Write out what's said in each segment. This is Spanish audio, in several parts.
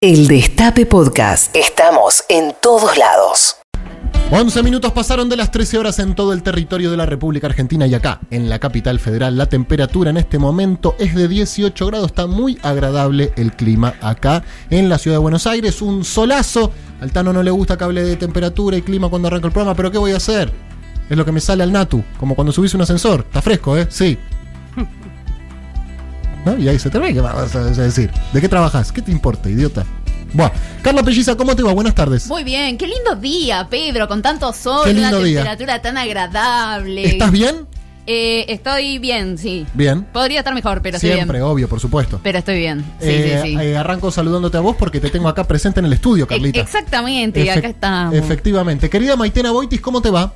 El Destape Podcast. Estamos en todos lados. 11 minutos pasaron de las 13 horas en todo el territorio de la República Argentina y acá, en la capital federal, la temperatura en este momento es de 18 grados. Está muy agradable el clima acá en la ciudad de Buenos Aires. Un solazo. Al Tano no le gusta que hable de temperatura y clima cuando arranca el programa, pero ¿qué voy a hacer? Es lo que me sale al Natu, como cuando subís un ascensor. Está fresco, ¿eh? Sí. ¿No? Y ahí se te ve, ¿qué vas a decir? ¿De qué trabajas? ¿Qué te importa, idiota? Buah. Carla Pelliza, ¿cómo te va? Buenas tardes. Muy bien, qué lindo día, Pedro, con tanto sol, Qué una lindo día. temperatura tan agradable. ¿Estás bien? Eh, estoy bien, sí. Bien. Podría estar mejor, pero estoy Siempre, bien. obvio, por supuesto. Pero estoy bien. Sí, Eh, sí, sí. eh, arranco saludándote a vos porque te tengo acá presente en el estudio, Carlita. E- Exactamente, Efec- acá estamos. Efectivamente. Querida Maitena Boitis, ¿cómo te va?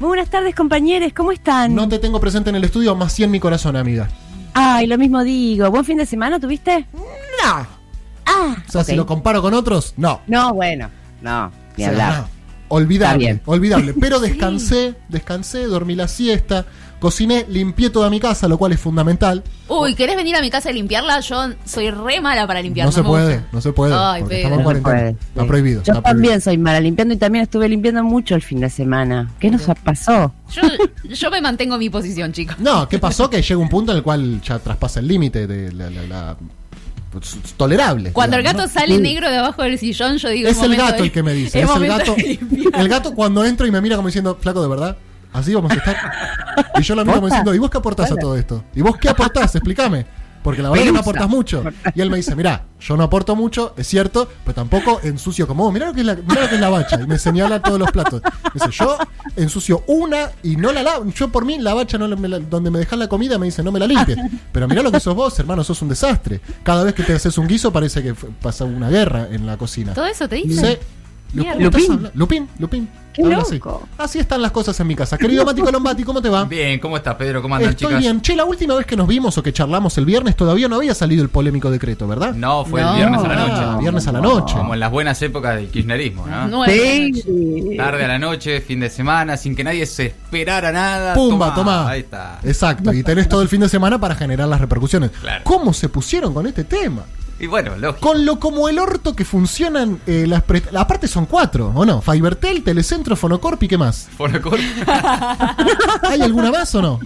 Muy buenas tardes, compañeros. ¿Cómo están? No te tengo presente en el estudio, más 100 mi corazón, amiga. Ay, lo mismo digo. ¿Buen fin de semana tuviste? No. Ah, O sea, si lo comparo con otros, no. No, bueno. No, ni O sea, hablar. no. Olvidable, Está bien. olvidable. Pero descansé, descansé, dormí la siesta, cociné, limpié toda mi casa, lo cual es fundamental. Uy, ¿querés venir a mi casa a limpiarla? Yo soy re mala para limpiar. no se puede, gusta. no se puede. Ay, porque estamos No puede, Está prohibido. Yo está también prohibido. soy mala limpiando y también estuve limpiando mucho el fin de semana. ¿Qué nos pasó? Yo, yo me mantengo en mi posición, chicos. No, ¿qué pasó? Que llega un punto en el cual ya traspasa el límite de la, la- la- pues, tolerable. Cuando el gato ¿no? sale Sí. negro debajo del sillón, yo digo. Es el gato de- el que me dice. es Es el gato. de. El gato cuando entra y me mira como diciendo, flaco, ¿de verdad? Así vamos a estar. Y yo lo miro como ¿Posta? diciendo, ¿y vos qué aportás a todo esto? ¿Y vos qué aportás? Explícame. Porque la verdad que no aportas mucho. Y él me dice, mirá, yo no aporto mucho, es cierto, pero tampoco ensucio como vos. Mirá lo que es la, mirá lo que es la bacha. Y me señala todos los platos. Me dice, yo ensucio una y no la lavo. Yo por mí, la bacha no la- me la- donde me dejas la comida me dice, no me la limpies. Pero mirá lo que sos vos, hermano, sos un desastre. Cada vez que te haces un guiso parece que pasa una guerra en la cocina. ¿Todo eso te dice? Sí. Mierda. ¿Cómo estás Lupín. Lupín, Lupín. Qué Habla loco. Así. Así están las cosas en mi casa. Querido Mati Colombati, ¿cómo te va? Bien, ¿cómo estás, Pedro? ¿Cómo andan, Estoy chicas? bien. Che, la última vez que nos vimos o que charlamos el viernes todavía no había salido el polémico decreto, ¿verdad? No, fue No. el viernes a la Ah, noche. viernes a la noche. Como en las buenas épocas del kirchnerismo, ¿no? Nueve de la noche. Sí. Tarde a la noche, fin de semana, sin que nadie se esperara nada. Pumba, toma. Ahí está. Exacto. Y tenés todo el fin de semana para generar las repercusiones. Claro. ¿Cómo se pusieron con este tema? Y bueno, lógico. Con lo como el orto que funcionan eh, las... pre- Aparte son cuatro, ¿o no? Fibertel, Telecentro, Fonocorp y qué más. Fonocorp. ¿Hay alguna más o no?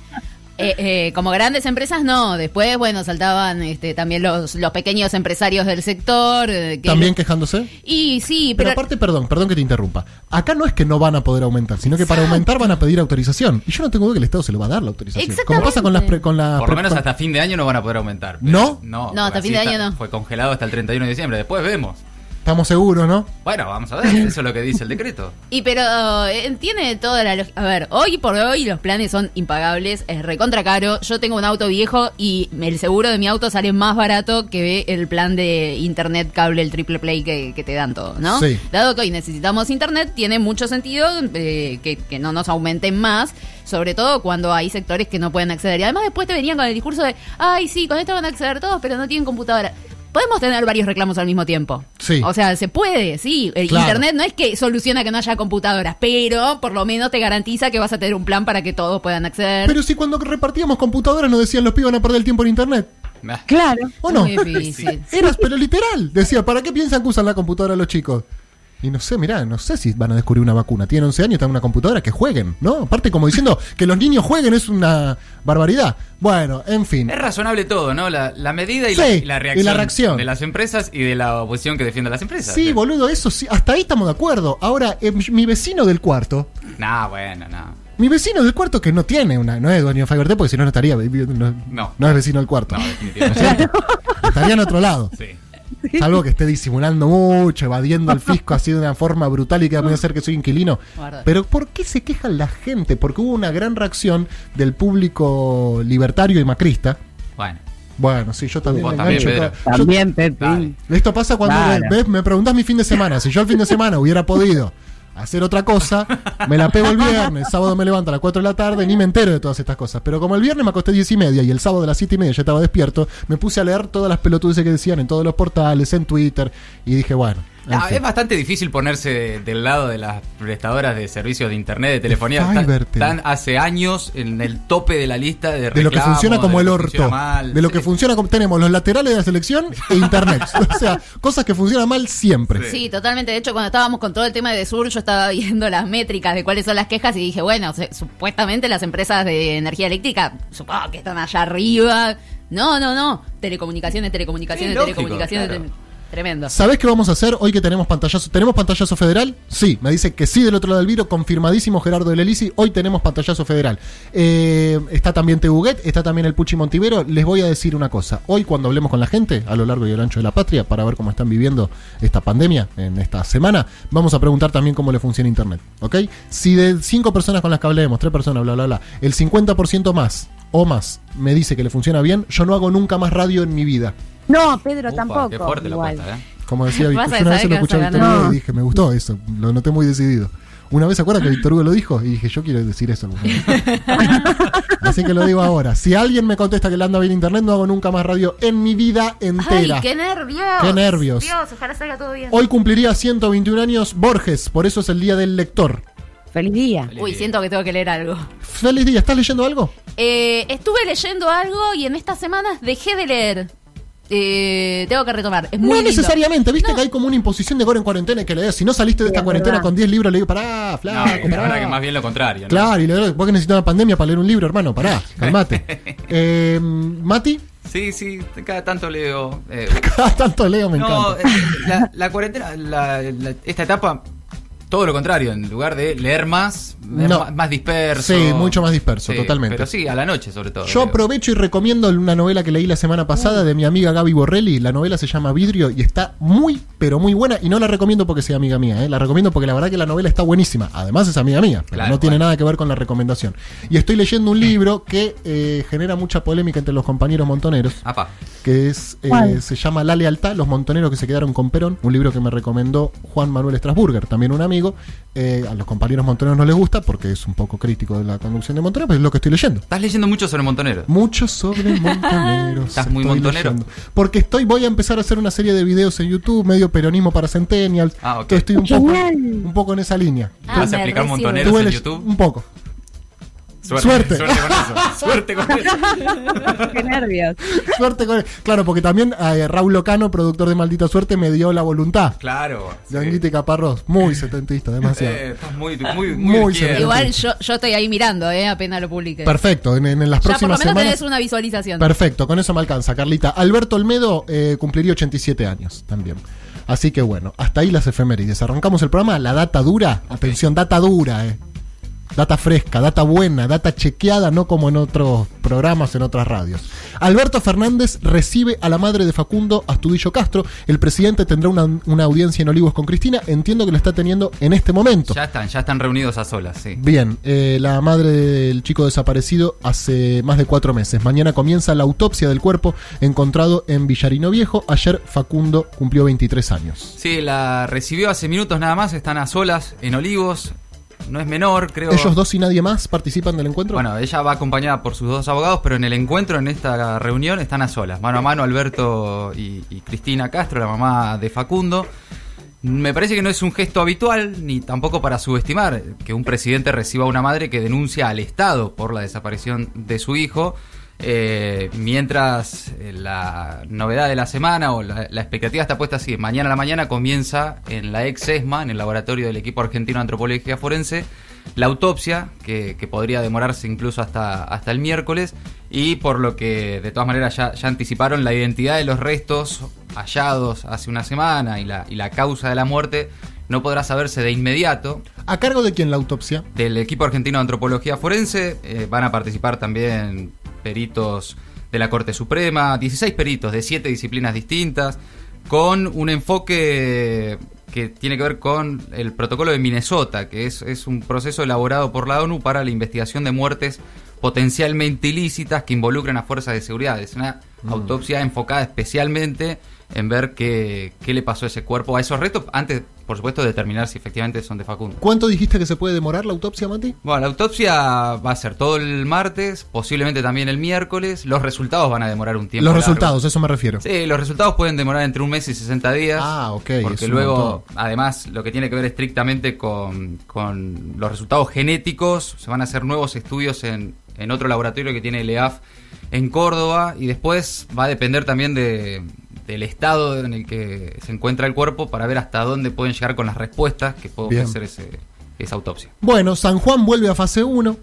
Eh, eh, como grandes empresas, no. Después, bueno, saltaban este, también los, los pequeños empresarios del sector. eh, que- ¿También quejándose? Y sí, Pero, pero. aparte, perdón, perdón que te interrumpa. Acá no es que no van a poder aumentar, sino que para aumentar van a pedir autorización. Y yo no tengo duda que el Estado se lo va a dar la autorización. Como pasa con las pre- con la Por lo menos hasta fin de año no van a poder aumentar. ¿No? No, No, hasta fin de está- año no. Fue congelado hasta el 31 de diciembre. Después vemos. Estamos seguros, ¿no? Bueno, vamos a ver. Eso es lo que dice el decreto. Y pero eh, tiene toda la lógica. A ver, hoy por hoy los planes son impagables, es recontra caro. Yo tengo un auto viejo y el seguro de mi auto sale más barato que el plan de internet cable, el triple play que, que te dan todos, ¿no? Sí. Dado que hoy necesitamos internet, tiene mucho sentido eh, que, que no nos aumenten más, sobre todo cuando hay sectores que no pueden acceder. Y además después te venían con el discurso de, ay, sí, con esto van a acceder todos, pero no tienen computadora. Podemos tener varios reclamos al mismo tiempo. Sí. O sea, se puede, sí. El Claro. internet no es que soluciona que no haya computadoras, pero por lo menos te garantiza que vas a tener un plan para que todos puedan acceder. Pero si cuando repartíamos computadoras nos decían los pibes van a perder el tiempo en internet. Claro. ¿O no? Muy difícil. Eras, pero literal. Decía, ¿para qué piensan que usan la computadora los chicos? Y no sé, mirá, no sé si van a descubrir una vacuna. Tienen 11 años, están en una computadora, que jueguen, ¿no? Aparte, como diciendo que los niños jueguen es una barbaridad. Bueno, en fin. Es razonable todo, ¿no? La, la medida y, Sí, la, y la reacción y la reacción. de las empresas y de la oposición que defiende a las empresas. Sí, boludo, eso sí, hasta ahí estamos de acuerdo. Ahora, eh, mi vecino del cuarto, Nah, bueno, no. mi vecino del cuarto que no tiene una, no es dueño de Fivertel porque si no no estaría no, No. no es vecino del cuarto. No, ¿No definitivamente. cierto? estaría en otro lado. Sí. Salvo que esté disimulando mucho, evadiendo al fisco así de una forma brutal y que a hacer que soy inquilino. Guarda. Pero ¿por qué se queja la gente? Porque hubo una gran reacción del público libertario y macrista. Bueno. Bueno, sí, yo también Vos me también, engancho Pedro. con- yo- También, Pepe. Dale. esto pasa cuando Claro. ves, me preguntás mi fin de semana. Si yo el fin de semana hubiera podido hacer otra cosa, me la pego el viernes, sábado me levanto a las 4 de la tarde, ni me entero de todas estas cosas. Pero como el viernes me acosté 10 y media y el sábado a las 7 y media ya estaba despierto, me puse a leer todas las pelotudes que decían en todos los portales, en Twitter, y dije, bueno, No, fin. es bastante difícil ponerse del lado de las prestadoras de servicios de internet, de telefonía. Están, hace años en el tope de la lista de De lo que funciona como el orto. mal. De lo que Sí. funciona como. Tenemos los laterales de la selección e internet. o sea, cosas que funcionan mal siempre. Sí, totalmente. De hecho, cuando estábamos con todo el tema de Sur, yo estaba viendo las métricas de cuáles son las quejas y dije, bueno, se- supuestamente las empresas de energía eléctrica, supongo que están allá arriba. No, no, no. Telecomunicaciones, telecomunicaciones, Sí, lógico, telecomunicaciones. claro. Tremendo. ¿Sabés qué vamos a hacer hoy que tenemos pantallazo? ¿Tenemos pantallazo federal? Sí, me dice que sí del otro lado del vidrio, confirmadísimo Gerardo del Elisi. Hoy tenemos pantallazo federal. Eh, está también Tebuguet, está también el Puchi Montivero. Les voy a decir una cosa. Hoy, cuando hablemos con la gente a lo largo y el ancho de la patria, para ver cómo están viviendo esta pandemia en esta semana, vamos a preguntar también cómo le funciona Internet. ¿Ok? Si de cinco personas con las que hablemos, tres personas, bla, bla, bla, el 50% más o más me dice que le funciona bien, yo no hago nunca más radio en mi vida. No, Pedro Upa, tampoco. Qué fuerte igual. la apuesta, ¿eh? Como decía Víctor, yo una vez lo escuché a Víctor. Hugo y dije, me gustó eso, lo noté muy decidido. Una vez se acuerda que Víctor Hugo lo dijo y dije, yo quiero decir eso. Así que lo digo ahora. Si alguien me contesta que le anda bien internet, no hago nunca más radio en mi vida entera. ¡Ay, qué nervios! Qué nervios. Dios, ojalá salga todo bien. Hoy cumpliría 121 años Borges, por eso es el día del lector. Feliz día. Uy, siento que tengo que leer algo. Feliz día, ¿estás leyendo algo? Eh, estuve leyendo algo y en estas semanas dejé de leer. Eh, tengo que retomar. Es muy no lindo. necesariamente, viste No. que hay como una imposición de ahora en cuarentena y que lees. Si no saliste de Sí, esta es cuarentena verdad. con 10 libros, le digo, pará, No, flaco, la pará. verdad que más bien lo contrario. ¿no? Claro, y le vos que necesitas una pandemia para leer un libro, hermano, pará, calmate. eh, Mati, Sí, sí, cada tanto leo. eh, cada tanto leo, me no, encanta. eh, la, la cuarentena, la- la- esta etapa, todo lo contrario, en lugar de leer más, leer No. más, más disperso. Sí, mucho más disperso, totalmente. Pero sí, a la noche sobre todo. Yo aprovecho y recomiendo una novela que leí la semana pasada de mi amiga Gaby Borrelli. La novela se llama Vidrio y está muy, pero muy buena. Y no la recomiendo porque sea amiga mía, ¿eh? la recomiendo porque la verdad que la novela está buenísima. Además es amiga mía, pero Claro, no tiene bueno. nada que ver con la recomendación. Y estoy leyendo un libro que eh, genera mucha polémica entre los compañeros montoneros. Apa. que es eh, se llama La Lealtad, los montoneros que se quedaron con Perón, un libro que me recomendó Juan Manuel Strasburger, también un amigo. Eh, a los compañeros montoneros no les gusta porque es un poco crítico de la conducción de Montoneros, pero es lo que estoy leyendo. Estás leyendo mucho sobre montoneros. Mucho sobre montoneros. ¿Estás muy montonero? leyendo. Porque estoy, voy a empezar a hacer una serie de videos en YouTube, medio peronismo para centennials. Ah, ok. Entonces estoy un poco, un poco en esa línea. Ah, ¿Vas a me explicar montoneros en YouTube? Un poco. Suerte. Suerte. Suerte con eso. Suerte con eso. Qué nervios. Suerte con Claro, porque también eh, Raúl Locano, productor de Maldita Suerte, me dio la voluntad. Claro. sí. Yanguita y Caparrós, muy setentista, demasiado. Eh, muy, muy, muy. Igual yo, yo estoy ahí mirando, eh, apenas lo publique. Perfecto, en, en- en las Ya por lo próximas menos semanas. tenés una visualización. Perfecto, con eso me alcanza, Carlita. Alberto Olmedo eh, cumpliría 87 años también. Así que bueno, hasta ahí las efemérides. Arrancamos el programa, la data dura. Atención, data dura, eh. Data fresca, data buena, data chequeada, no como en otros programas, en otras radios. Alberto Fernández recibe a la madre de Facundo Astudillo Castro. El presidente tendrá una, una audiencia en Olivos con Cristina. Entiendo que lo está teniendo en este momento. Ya están, ya están reunidos a solas, sí. Bien, eh, la madre del chico desaparecido hace más de cuatro meses. Mañana comienza la autopsia del cuerpo encontrado en Villarino Viejo. Ayer Facundo cumplió 23 años. Sí, la recibió hace minutos nada más, están a solas en Olivos. No es menor, creo. ¿Ellos dos y nadie más participan del encuentro? Bueno, ella va acompañada por sus dos abogados, pero en el encuentro, en esta reunión, están a solas. Mano a mano Alberto y, y Cristina Castro, la mamá de Facundo. Me parece que no es un gesto habitual, ni tampoco para subestimar que un presidente reciba a una madre que denuncia al Estado por la desaparición de su hijo. Eh, mientras eh, la novedad de la semana o la, la expectativa está puesta así, mañana a la mañana comienza en la ex ESMA, en el laboratorio del equipo argentino de antropología forense, la autopsia, que, que podría demorarse incluso hasta, hasta el miércoles, y por lo que de todas maneras ya, ya anticiparon la identidad de los restos hallados hace una semana y la, y la causa de la muerte no podrá saberse de inmediato. ¿A cargo de quién la autopsia? Del equipo argentino de antropología forense eh, van a participar también peritos de la Corte Suprema, 16 peritos de 7 disciplinas distintas, con un enfoque que tiene que ver con el protocolo de Minnesota, que es, es un proceso elaborado por la ONU para la investigación de muertes potencialmente ilícitas que involucran a fuerzas de seguridad. Es una autopsia enfocada especialmente en ver qué, qué le pasó a ese cuerpo, a esos restos, antes, por supuesto, de determinar si efectivamente son de Facundo. ¿Cuánto dijiste que se puede demorar la autopsia, Mati? Bueno, la autopsia va a ser todo el martes, posiblemente también el miércoles. Los resultados van a demorar un tiempo. Los largo. resultados, eso me refiero. Sí, los resultados pueden demorar entre un mes y 60 días. Ah, ok, Porque luego, además, lo que tiene que ver estrictamente con, con los resultados genéticos, se van a hacer nuevos estudios en, en otro laboratorio que tiene el EAF en Córdoba y después va a depender también de, del estado en el que se encuentra el cuerpo para ver hasta dónde pueden llegar con las respuestas que puede ofrecer ese- esa autopsia. Bueno, San Juan vuelve a fase 1.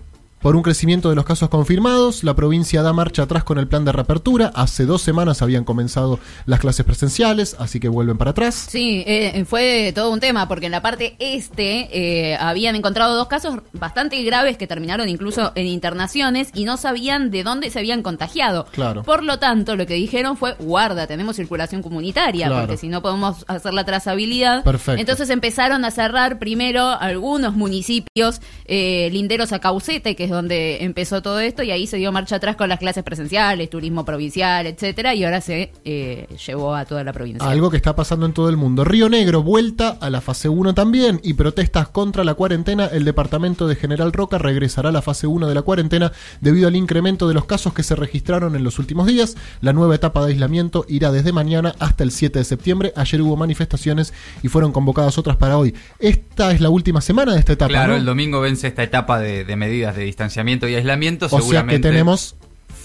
Por un crecimiento de los casos confirmados, la provincia da marcha atrás con el plan de reapertura. Hace dos semanas habían comenzado las clases presenciales, así que vuelven para atrás. Sí, eh, fue todo un tema porque en la parte este eh, habían encontrado dos casos bastante graves que terminaron incluso en internaciones y no sabían de dónde se habían contagiado. Claro. Por lo tanto, lo que dijeron fue, guarda, tenemos circulación comunitaria, Claro. porque si no podemos hacer la trazabilidad. Perfecto. Entonces empezaron a cerrar primero algunos municipios eh, linderos a Caucete, que es donde empezó todo esto, y ahí se dio marcha atrás con las clases presenciales, turismo provincial, etcétera, y ahora se eh, llevó a toda la provincia. Algo que está pasando en todo el mundo. Río Negro, vuelta a la fase 1 también. Y protestas contra la cuarentena. El departamento de General Roca regresará a la fase 1 de la cuarentena debido al incremento de los casos que se registraron en los últimos días. La nueva etapa de aislamiento irá desde mañana hasta el 7 de septiembre. Ayer hubo manifestaciones y fueron convocadas otras para hoy. Esta es la última semana de esta etapa. Claro, ¿no? el domingo vence esta etapa de, de medidas de distanciamiento y aislamiento. O sea que seguramente. tenemos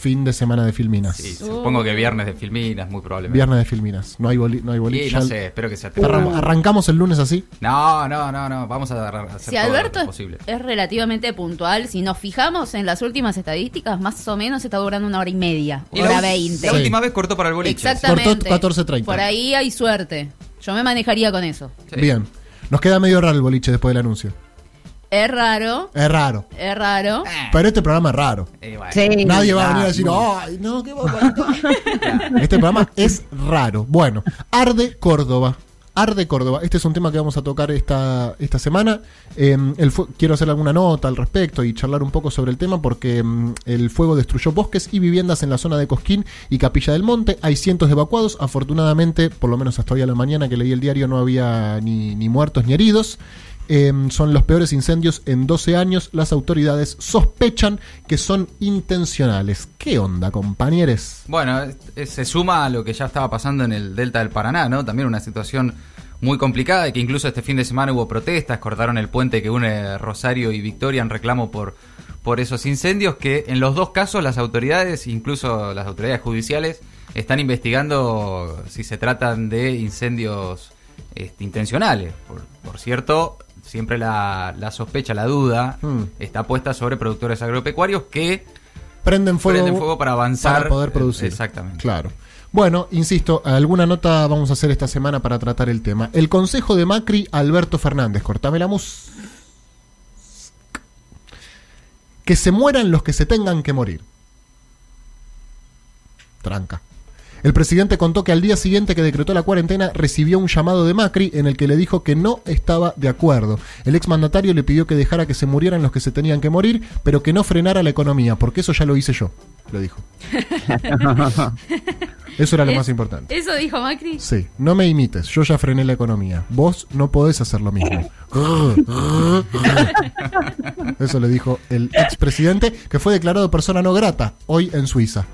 fin de semana de filminas. Sí, supongo que viernes de filminas, muy probablemente. Viernes de filminas. No hay, boli no hay boliche. Y no sé, espero que sea Arran- Arrancamos el lunes así. No, no, no, no. Vamos a, hacer Si todo Alberto lo es, posible. es relativamente puntual, si nos fijamos en las últimas estadísticas, más o menos está durando una hora y media, Y hora la, veinte. la última vez cortó para el boliche. Exactamente. Cortó 14:30. Por ahí hay suerte. Yo me manejaría con eso. Sí. Bien. Nos queda medio raro el boliche después del anuncio. Es raro, Es raro. es raro. Pero este programa es raro. Eh, bueno. Sí. Nadie va a venir a decir, ay, no, qué barbaridad". Este programa es raro. Bueno, Arde Córdoba. Arde Córdoba. Este es un tema que vamos a tocar esta, esta semana. Eh, el quiero hacer alguna nota al respecto y charlar un poco sobre el tema porque mm, el fuego destruyó bosques y viviendas en la zona de Cosquín y Capilla del Monte. Hay cientos de evacuados. Afortunadamente, por lo menos hasta hoy a la mañana que leí el diario, no había ni, ni muertos ni heridos. Eh, son los peores incendios en 12 años. Las autoridades sospechan que son intencionales. ¿Qué onda, compañeros? Bueno, se suma a lo que ya estaba pasando en el Delta del Paraná, ¿no? También una situación muy complicada y que incluso este fin de semana hubo protestas, cortaron el puente que une Rosario y Victoria en reclamo por, por esos incendios, que en los dos casos las autoridades, incluso las autoridades judiciales, están investigando si se tratan de incendios este, intencionales. Por, por cierto, siempre la, la sospecha, la duda, Hmm. está puesta sobre productores agropecuarios que Prenden fuego, prenden fuego para avanzar. para poder producir. Exactamente. Claro. Bueno, insisto, alguna nota vamos a hacer esta semana para tratar el tema. El consejo de Macri, Alberto Fernández. Cortame la mus. Que se mueran los que se tengan que morir. Tranca. El presidente contó que al día siguiente que decretó la cuarentena recibió un llamado de Macri en el que le dijo que no estaba de acuerdo. El exmandatario le pidió que dejara que se murieran los que se tenían que morir, pero que no frenara la economía, porque eso ya lo hice yo, le dijo. Eso era lo Es- más importante. Eso dijo Macri. Sí, no me imites, yo ya frené la economía. Vos no podés hacer lo mismo. Eso le dijo el expresidente, que fue declarado persona no grata hoy en Suiza.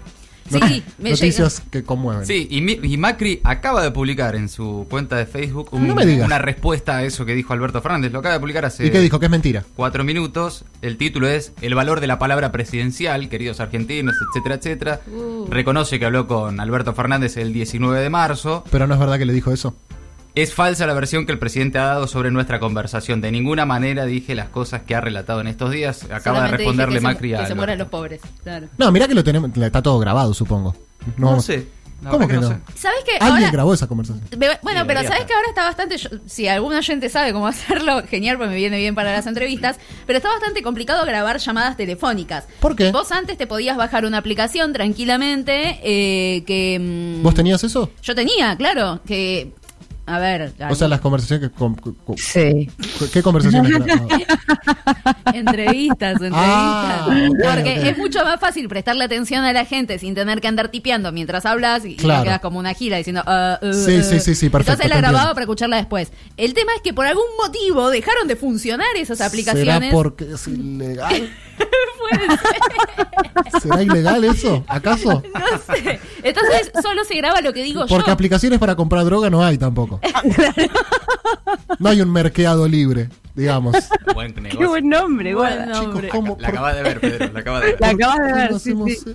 Sí, me Noticias que conmueven. Sí, y, Macri acaba de publicar en su cuenta de Facebook un- No me digas. una respuesta a eso que dijo Alberto Fernández. Lo acaba de publicar hace ¿Y qué dijo? Que es mentira. cuatro minutos. El título es El valor de la palabra presidencial, queridos argentinos, etcétera, etcétera. Uh. Reconoce que habló con Alberto Fernández el 19 de marzo. Pero no es verdad que le dijo eso. Es falsa la versión que el presidente ha dado sobre nuestra conversación. De ninguna manera dije las cosas que ha relatado en estos días. Acaba de responderle dije que se- Macri a Que se mueran los pobres. Claro. No, mirá que lo tenemos, está todo grabado, supongo. No, sé. La ¿Cómo que no? sé. ¿Sabes qué? Alguien Ahora- grabó esa conversación. Bueno, Sí, pero sabes estar. que ahora está bastante. yo- si algún oyente sabe cómo hacerlo, genial, pues me viene bien para las entrevistas. Pero está bastante complicado grabar llamadas telefónicas. ¿Por qué? Vos antes te podías bajar una aplicación tranquilamente. eh, que. mm, ¿Vos tenías eso? Yo tenía, claro, que A ver, O sea, las conversaciones que... Sí. ¿Qué conversaciones? entrevistas, entrevistas. Ah, ok, Porque es mucho más fácil prestarle atención a la gente sin tener que andar tipeando mientras hablas y, Claro. quedas como una gira diciendo. "Ah, uh, Sí, uh". sí, sí, sí, perfecto, Entonces la grababa para escucharla después. El tema es que por algún motivo dejaron de funcionar esas aplicaciones. ¿Será porque es ilegal? ¿Será ilegal eso? ¿Acaso? No sé. Entonces solo se graba lo que digo Porque yo. aplicaciones para comprar droga no hay tampoco. No hay un mercado libre, digamos. Buen Qué negocio. buen nombre, Buen nombre. Chicos, ¿cómo? La acabas de ver, Pedro, la acabas de ver. La acabas de ¿Cómo ver, sí, hacemos sí. esto?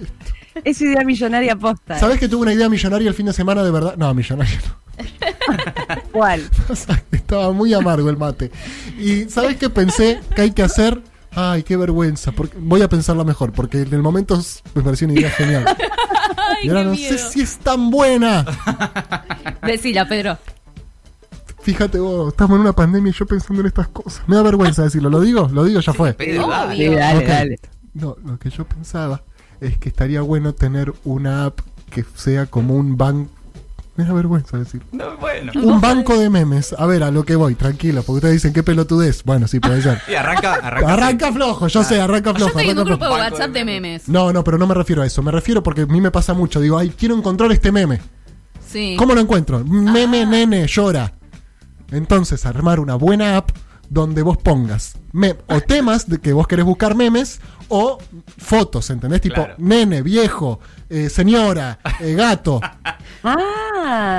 Es idea millonaria posta. ¿Sabes que tuve una idea millonaria el fin de semana de verdad? No, millonaria no. ¿Cuál? O sea, Estaba muy amargo el mate. Y ¿sabes qué pensé que hay que hacer? Ay, qué vergüenza. Porque, voy a pensarlo mejor, porque en el momento me pareció una idea genial. Ay, Y ahora no miedo. sé si es tan buena. Decila, Pedro. Fíjate vos, estamos en una pandemia y yo pensando en estas cosas. Me da vergüenza decirlo. ¿Lo digo? Lo digo, ya fue. Pedro, dale. Sí, dale, Ok. dale. No, lo que yo pensaba es que estaría bueno tener una app que sea como un banco. Me da vergüenza. No, bueno. Un banco de memes. A ver, a lo que voy, tranquilo, porque ustedes dicen qué pelotudez. Bueno, sí, puede ser. Y arranca, arranca. Arranca flojo, yo sé, arranca Yo flojo. estoy en un arranca grupo de flojo. Banco WhatsApp de de memes. memes. No, no, pero no me refiero a eso. Me refiero porque a mí me pasa mucho. Digo, ay, quiero encontrar este meme. Sí. ¿Cómo lo encuentro? Ah. Meme, nene, llora. Entonces, armar una buena app donde vos pongas o temas de que vos querés buscar memes o fotos, ¿entendés? Tipo, Claro. nene, viejo, eh, señora, eh, gato. Ah.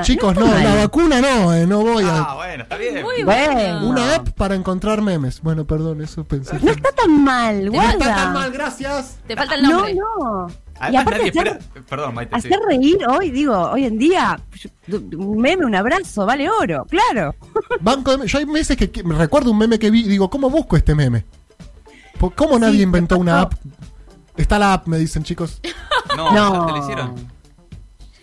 Chicos, no, la vacuna no, eh, no voy a... Ah, bueno, está bien. Muy Bueno. Una app para encontrar memes. Bueno, perdón, eso pensé. No está tan mal, No está tan mal, gracias. Te falta el No, nombre. no. y Además, aparte nadie hacer, espera. Perdón, Maite. sí. hacer reír hoy, digo, hoy en día, un meme, un abrazo, vale oro, claro. Banco de Yo hay meses que, que me recuerdo un meme que vi y digo, ¿cómo busco este meme? ¿Por- ¿Cómo nadie Sí, inventó una app? Está la app, me dicen chicos. No, No. ¿ya te lo hicieron?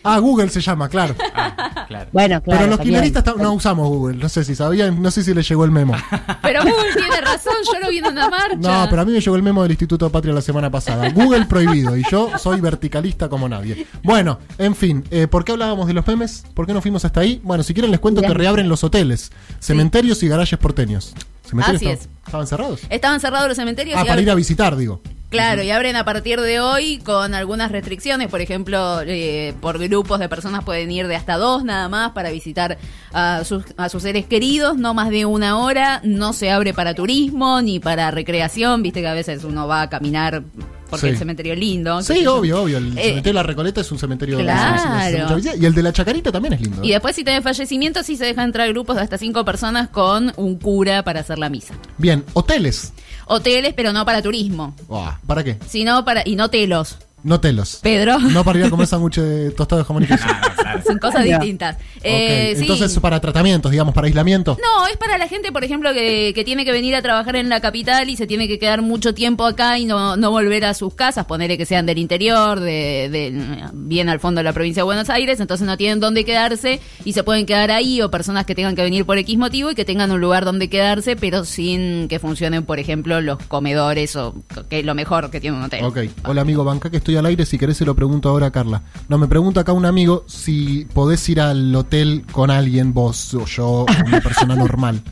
Ah, Google se llama, claro. Ah, claro. Bueno, claro. Pero los también. kirchneristas no usamos Google. No sé si sabían, no sé si les llegó el memo. Pero Google tiene razón, yo lo vi en una marcha. No, pero a mí me llegó el memo del Instituto de Patria la semana pasada. Google prohibido y yo soy verticalista como nadie. Bueno, en fin, eh, ¿por qué hablábamos de los memes? ¿Por qué no fuimos hasta ahí? Bueno, si quieren les cuento que reabren los hoteles, cementerios y garajes porteños. ¿Cementerios Así estaban- es. estaban cerrados? Estaban cerrados los cementerios Ah, y para ir a visitar, digo. Claro, y abren a partir de hoy con algunas restricciones. Por ejemplo, eh, por grupos de personas pueden ir de hasta dos nada más para visitar a sus, a sus seres queridos, no más de una hora. No se abre para turismo ni para recreación. Viste que a veces uno va a caminar porque Sí. el cementerio es lindo. Sí, yo. obvio, obvio. El Eh, cementerio de la Recoleta es un cementerio Claro. visita. Y el de la Chacarita también es lindo. Y después si tenés fallecimientos sí se dejan entrar grupos de hasta cinco personas con un cura para hacer la misa. Bien, hoteles. Hoteles, pero no para turismo, Buah, ¿Para qué? sino para... y no telos. No telos. Pedro. No para ir a comer sándwich de tostado de jamón y queso. Ah, claro. Son cosas distintas. Ok, Eh, sí. Entonces, para tratamientos, digamos, para aislamiento. No, es para la gente, por ejemplo, que, que tiene que venir a trabajar en la capital y se tiene que quedar mucho tiempo acá y no, no volver a sus casas, ponerle que sean del interior, de, de- bien al fondo de la provincia de Buenos Aires, entonces no tienen dónde quedarse y se pueden quedar ahí, o personas que tengan que venir por X motivo y que tengan un lugar donde quedarse, pero sin que funcionen, por ejemplo, los comedores, o que es lo mejor que tiene un hotel. Ok. Hola, amigo, banca que estoy al aire. Si querés, se lo pregunto ahora a Carla. No, me pregunta acá un amigo si podés ir al hotel con alguien, vos o yo, una persona normal.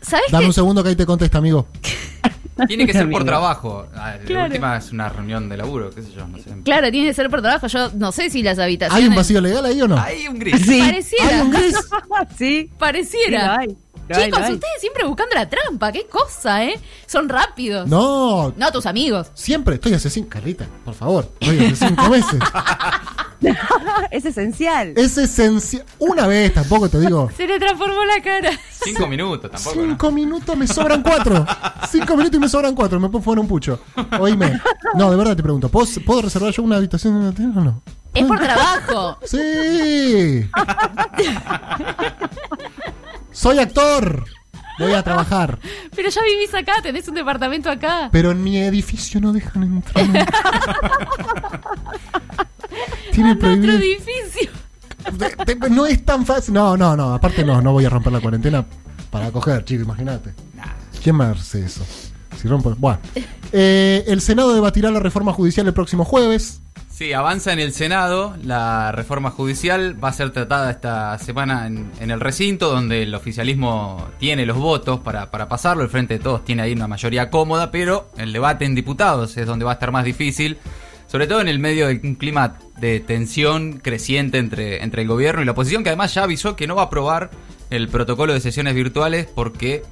¿Sabes Dame qué? un segundo que ahí te contesta, amigo. Tiene que ser por trabajo. Ah, De Claro. última es una reunión de laburo, qué sé yo, no sé. Claro, tiene que ser por trabajo. Yo no sé si las habitaciones... ¿Hay un vacío legal ahí o no? Hay un gris. Sí. Pareciera. ¿Hay un gris? sí. Pareciera. Sí, lo Chicos, hay. ustedes siempre buscando la trampa, qué cosa, ¿eh? Son rápidos. No, No, tus amigos. siempre estoy hace cinco. Carlita, por favor. Estoy hace cinco meses. es esencial. Es esencial. Una vez, tampoco te digo. Se le transformó la cara. Cinco minutos tampoco, ¿no? Cinco minutos me sobran cuatro. Cinco minutos y me sobran cuatro. Me puedo fumar un pucho. Oíme. No, de verdad te pregunto. ¿Puedo, ¿puedo reservar yo una habitación en hotel o no? Es por trabajo. Sí. Soy actor. Voy a trabajar. Pero ya vivís acá, tenés un departamento acá. Pero en mi edificio no dejan entrar. Tiene Anda a otro prohibido. edificio. Te- te- No es tan fácil. No, no, no. Aparte no, no voy a romper la cuarentena para coger, chico, imagínate. ¿Quién me hace eso? Si rompo. Bueno. Eh, el Senado debatirá la reforma judicial el próximo jueves. Sí, avanza en el Senado. La reforma judicial va a ser tratada esta semana en, en el recinto, donde el oficialismo tiene los votos para, para pasarlo. El Frente de Todos tiene ahí una mayoría cómoda, pero el debate en diputados es donde va a estar más difícil. Sobre todo en el medio de un clima de tensión creciente entre, entre el gobierno y la oposición, que además ya avisó que no va a aprobar el protocolo de sesiones virtuales porque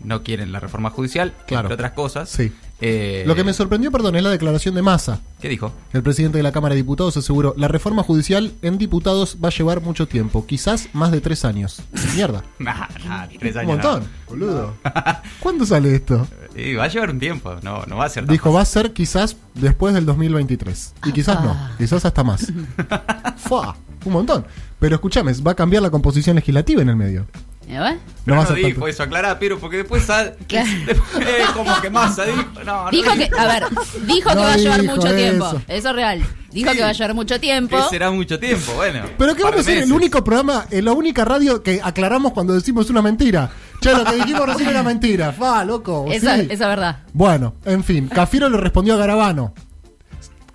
no quieren la reforma judicial, Claro. entre otras cosas. Sí. Eh, Lo que me sorprendió, perdón, es la declaración de Massa. ¿Qué dijo? El presidente de la Cámara de Diputados aseguró, la reforma judicial en diputados va a llevar mucho tiempo, quizás más de tres años. Mierda. Nah, nah, tres Un años. no. montón, boludo. ¿Cuándo sale esto? Y va a llevar un tiempo, no, no va a ser Dijo, va a ser quizás después del 2023. Y quizás no, quizás hasta más. Fua, un montón. Pero escúchame, va a cambiar la composición legislativa en el medio. ¿Eh, no, a ser dijo tanto. eso, aclará, pero porque después, sa- Claro. después eh, como que masa dijo, no, no Dijo que, a ver, dijo que No va a llevar mucho eso. tiempo. Eso es real. Dijo Sí. que va a llevar mucho tiempo. que será mucho tiempo, bueno. Pero que vamos a ser el único programa, eh, la única radio que aclaramos cuando decimos una mentira. Che, lo que dijimos recién era mentira. Fa, loco. Esa, sí. esa es verdad. Bueno, en fin, Cafiero le respondió a Garabano.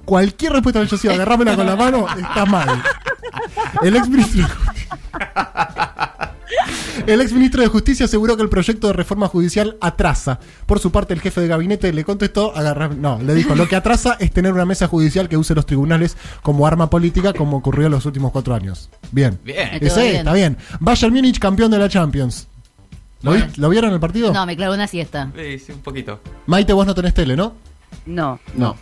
Cualquier respuesta que haya sido agarrámela con la mano está mal. El ex ministro. El ex ministro de Justicia aseguró que el proyecto de reforma judicial atrasa. Por su parte, el jefe de gabinete le contestó, agarra, no, le dijo, lo que atrasa es tener una mesa judicial que use los tribunales como arma política, como ocurrió en los últimos cuatro años. Bien. Bien. Bien. está bien. Bayern Múnich, campeón de la Champions. ¿Lo, vi-. ¿Lo vieron el partido? No, me clavo una siesta. Sí, sí, un poquito. Maite, vos no tenés tele, ¿no? No. No.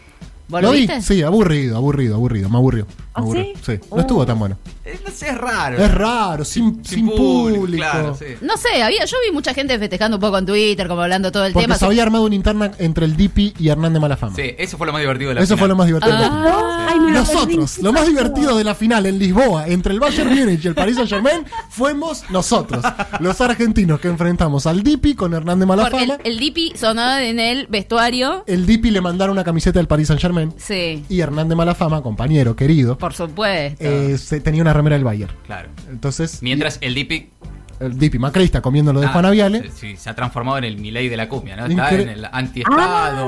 ¿Vos lo vi? viste? Sí, aburrido, aburrido, aburrido. Me aburrió. ¿Ah, sí? No estuvo tan bueno. Eh, no sé, es raro. Es raro, sin, sin público. Claro, sí. No sé, había, yo vi mucha gente festejando un poco en Twitter, como hablando todo el Porque tema. se había armado una interna entre el Dipi y Hernán de Malafama. Sí, eso fue lo más divertido de la Eso final. fue lo más divertido. Ah. Ay, me lo Nosotros, lo más divertido de la final en Lisboa entre el Bayern Múnich y el Paris Saint Germain fuimos nosotros, los argentinos que enfrentamos al Dipi con Hernán de Porque Malafama. el, el Dipi sonó en el vestuario. El Dipi le mandaron una camiseta del Paris Saint Germain Sí, y Hernán de Malafama, compañero querido, por supuesto. eh, se- tenía una remera del Bayern. Claro. Entonces, Mientras el Dipi el Dipi macrista comiendo lo de ah, Juan Aviale. Sí, se ha transformado en el Milei de la cumbia, ¿no? Está Incre- en el anti-estado,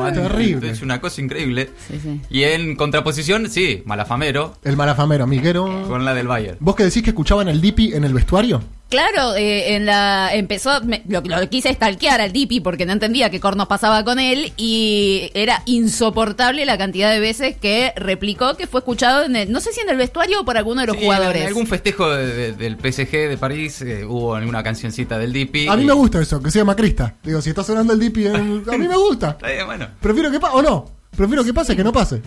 Ah, anti- terrible. Es una cosa increíble. Sí, sí. Y en contraposición, sí, Malafamero El malafamero, amiguero. con la del Bayern. ¿Vos que decís que escuchaban el Dipi en el vestuario? Claro, eh, en la empezó, me- lo, lo quise stalkear al Dipi porque no entendía qué cornos pasaba con él y era insoportable la cantidad de veces que replicó que fue escuchado en el, no sé si en el vestuario o por alguno de los Sí, jugadores. En algún festejo de- de- del PSG de París eh, hubo alguna cancioncita del Dipi. A mí y- me gusta eso, que sea macrista. Digo, si está sonando el Dipi, el- a mí me gusta. Está bien, bueno. Prefiero que pase, o no. Prefiero que pase que no pase.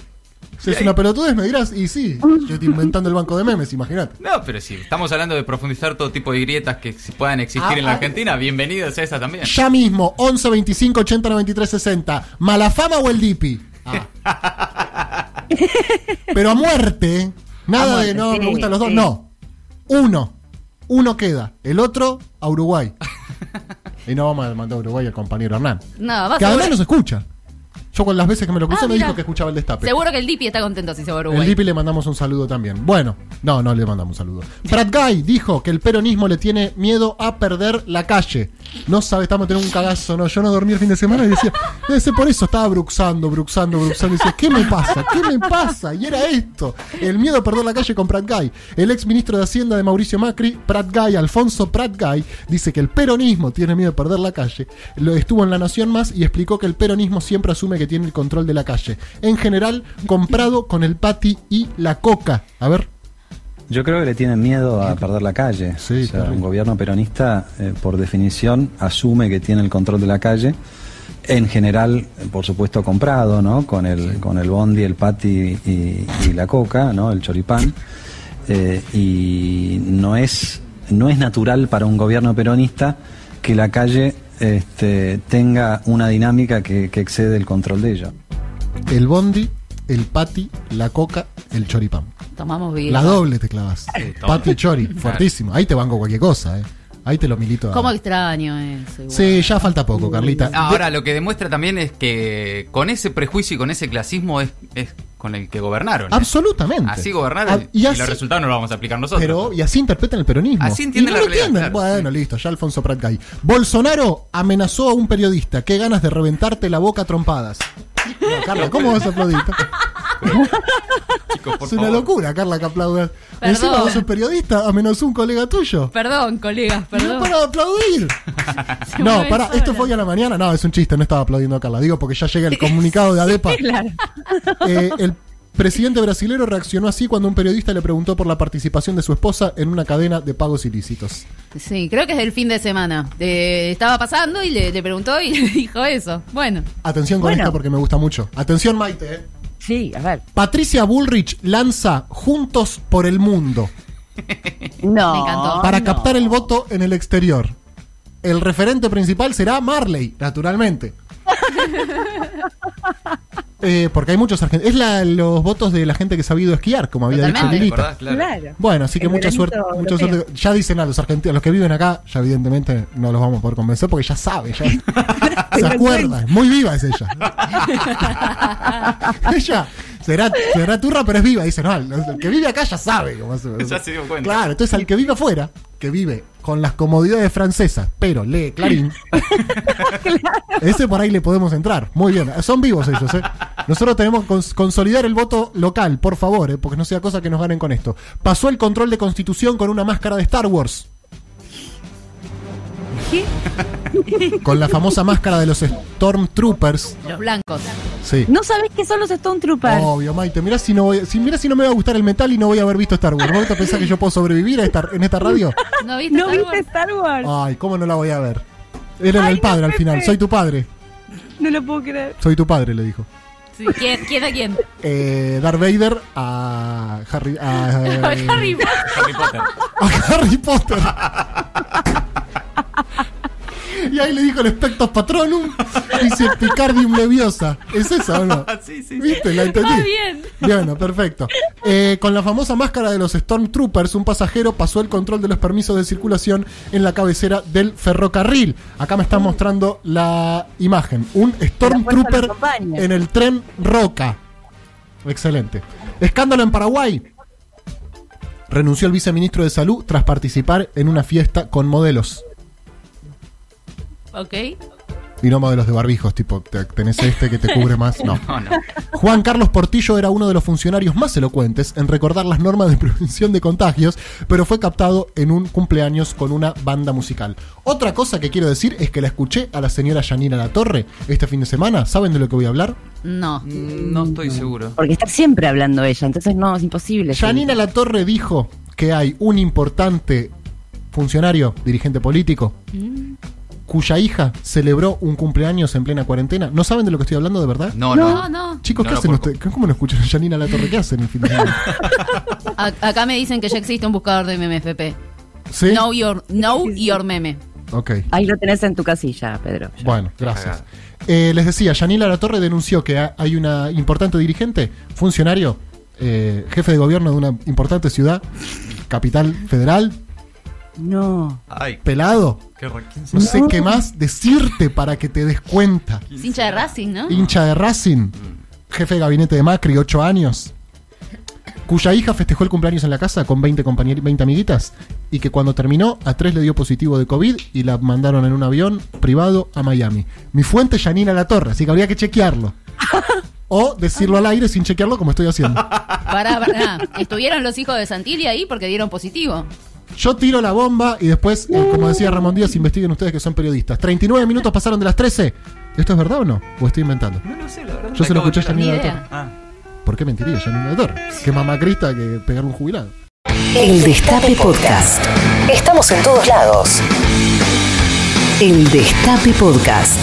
Si es una pelotudez, me dirás, y sí, yo estoy inventando el banco de memes, imagínate. No, pero si estamos hablando de profundizar todo tipo de grietas que puedan existir Ah, en la ah. Argentina, bienvenidos a esa también. Ya mismo, 11 25 80 93 60. ¿Malafama o el Dipi? Ah. Pero a muerte, ¿eh? Nada A de muerte, no, me gustan los dos, sí. no. Uno. Uno queda. El otro a Uruguay. Y no vamos a mandar a Uruguay al compañero Hernán. No, Que además nos escucha. Yo con las veces que me lo crucé Ah, me mira. dijo que escuchaba el destape. seguro que el Dipi está contento si se va El. Dipi le mandamos un saludo también. Bueno, no, no le mandamos un saludo. Brad Guy dijo que el peronismo le tiene miedo a perder la calle. No sabe, estamos teniendo un cagazo, no. Yo no dormí el fin de semana y decía, debe ser por eso, estaba bruxando, bruxando, bruxando. Y decía, ¿qué me pasa? ¿Qué me pasa? Y era esto: el miedo a perder la calle con Prat Guy. El ex ministro de Hacienda de Mauricio Macri, Prat Guy, Alfonso Prat Guy, dice que el peronismo tiene miedo a perder la calle. Lo estuvo en La Nación Más y explicó que el peronismo siempre asume que tiene el control de la calle. En general, comprado con el pati y la coca. A ver. Yo creo que le tienen miedo a perder la calle. Sí, o sea, un gobierno peronista, eh, por definición, asume que tiene el control de la calle. En general, por supuesto, comprado, ¿no? Con el, con el bondi, el pati y, y la coca, ¿no? El choripán. Eh, y no es, no es natural para un gobierno peronista que la calle este, tenga una dinámica que, que excede el control de ella. El bondi, el pati, la coca, el choripán. Tomamos bien. La doble te clavas. toma. Pati y chori, fuertísimo. Ahí te banco cualquier cosa, eh. Ahí te lo milito. a- ¿Cómo extraño eso? igual. Sí, ya falta poco, Carlita. Ah, Ahora, lo que demuestra también es que con ese prejuicio y con ese clasismo es, es con el que gobernaron. ¿eh? Absolutamente. Así gobernaron Ah, y, los resultados no los vamos a aplicar nosotros. Pero, y así interpretan el peronismo. Así entienden Y no la lo realidad, entienden. claro. Bueno, listo, ya Alfonso Prat Gay. Bolsonaro amenazó a un periodista. Qué ganas de reventarte la boca a trompadas. No, Carla, ¿cómo vas a aplaudir? Chicos, por es una favor. locura, Carla, que aplaudas. Perdón. Encima vos sos periodista, a menos un colega tuyo. Perdón, colegas, No perdón. para de aplaudir. Se No, para, sola. esto fue hoy a la mañana. No, es un chiste, no estaba aplaudiendo a Carla. Digo porque ya llega el comunicado de ADEPA. Claro. Eh, el presidente brasilero reaccionó así cuando un periodista le preguntó por la participación de su esposa en una cadena de pagos ilícitos. Sí, creo que es del fin de semana. Eh, estaba pasando y le, le preguntó y le dijo eso. Bueno, Atención con Bueno. esta porque me gusta mucho. Atención, Maite. eh. Sí, a ver. Patricia Bullrich lanza Juntos por el Mundo No. Me encantó. para no. captar el voto en el exterior. El referente principal será Marley, naturalmente. Eh, porque hay muchos argentinos. Es la- los votos de la gente que ha sabido esquiar, como había dicho. Lilita. Claro. Claro. Bueno, así que El mucha suerte, mucha suerte. Ya dicen a los argentinos, los que viven acá, ya evidentemente no los vamos a poder convencer porque ya sabe, ya se acuerda. Muy viva es ella. ella será, será turra, pero es viva. Dice, no, el, el que vive acá ya sabe. cómo se- Ya se dio cuenta. Claro, entonces al que vive afuera, que vive con las comodidades francesas, pero lee Clarín, ese por ahí le podemos entrar. Muy bien, son vivos ellos, ¿eh? Nosotros tenemos que cons- consolidar el voto local, por favor, ¿eh? porque no sea cosa que nos ganen con esto. Pasó el control de constitución con una máscara de Star Wars. Con la famosa máscara de los Stormtroopers. los blancos. Sí. No sabés qué son los Stone Troopers. Obvio, Maite. Mirá si, no voy, si, mirá si no me va a gustar el metal y no voy a haber visto Star Wars. ¿Vos te pensás que yo puedo sobrevivir a esta- en esta radio? ¿No viste? ¿No Star viste Wars? Star Wars? Ay, ¿cómo no la voy a ver? Era Ay, el no, padre al Pepe. final. Soy tu padre. No lo puedo creer. Soy tu padre, le dijo. Sí, ¿Quién, ¿Quién a quién? Eh, Darth Vader a Harry, a, eh, Harry Potter. Harry Potter. a Harry Potter. Y ahí le dijo el Spectos Patronum. Dice Picardium Leviosa. ¿Es esa o no? sí, sí. ¿Viste? La entendí. Ah, bien. Bueno, perfecto. Eh, con la famosa máscara de los Stormtroopers, un pasajero pasó el control de los permisos de circulación en la cabecera del ferrocarril. Acá me están mostrando la imagen. Un Stormtrooper en el tren Roca. Excelente. Escándalo en Paraguay. Renunció el viceministro de Salud tras participar en una fiesta con modelos. Ok. Y no modelos de barbijos, tipo, te- tenés este que te cubre más. No. No, no. Juan Carlos Portillo era uno de los funcionarios más elocuentes en recordar las normas de prevención de contagios, pero fue captado en un cumpleaños con una banda musical. Otra cosa que quiero decir es que la escuché a la señora Yanira La Torre este fin de semana. ¿Saben de lo que voy a hablar? No. Mm, No estoy seguro. Porque está siempre hablando ella, entonces no, es imposible. Yanira La Torre dijo que hay un importante funcionario, dirigente político, cuya hija celebró un cumpleaños en plena cuarentena. ¿No saben de lo que estoy hablando de verdad? No, No, no. no. Chicos, ¿qué No lo hacen ustedes? ¿Cómo no escuchan a Yanina La Torre? ¿Qué hacen el fin de semana? A- acá me dicen que ya existe un buscador de MMFP. ¿Sí? Know your, know your meme. Ok. Ahí lo tenés en tu casilla, Pedro. ya. Bueno, gracias. Eh, les decía, Yanila La Torre denunció que ha- hay una importante dirigente, funcionario, eh, jefe de gobierno de una importante ciudad, capital federal, No. Ay, pelado. qué ra- ¿quién No sé qué más decirte para que te des cuenta. Es hincha de Racing, ¿no? Hincha de Racing, jefe de gabinete de Macri, 8 años, cuya hija festejó el cumpleaños en la casa con 20, compañer- 20 amiguitas y que cuando terminó a tres le dio positivo de COVID y la mandaron en un avión privado a Miami. Mi fuente es Yanina La Torre, así que habría que chequearlo. O decirlo al aire sin chequearlo como estoy haciendo. Pará, pará. Estuvieron los hijos de Santilli ahí porque dieron positivo. Yo tiro la bomba y después, eh, como decía Ramón Díaz, investiguen ustedes que son periodistas. 39 minutos pasaron de las 13. ¿Esto es verdad o no? ¿O estoy inventando? No lo sé, la verdad. Yo se lo de escuché a. Torre. Ah, ¿Por qué mentiría Yanina La Torre? Que mamacrista que pegarle un jubilado. El Destape Podcast. Estamos en todos lados. El Destape Podcast.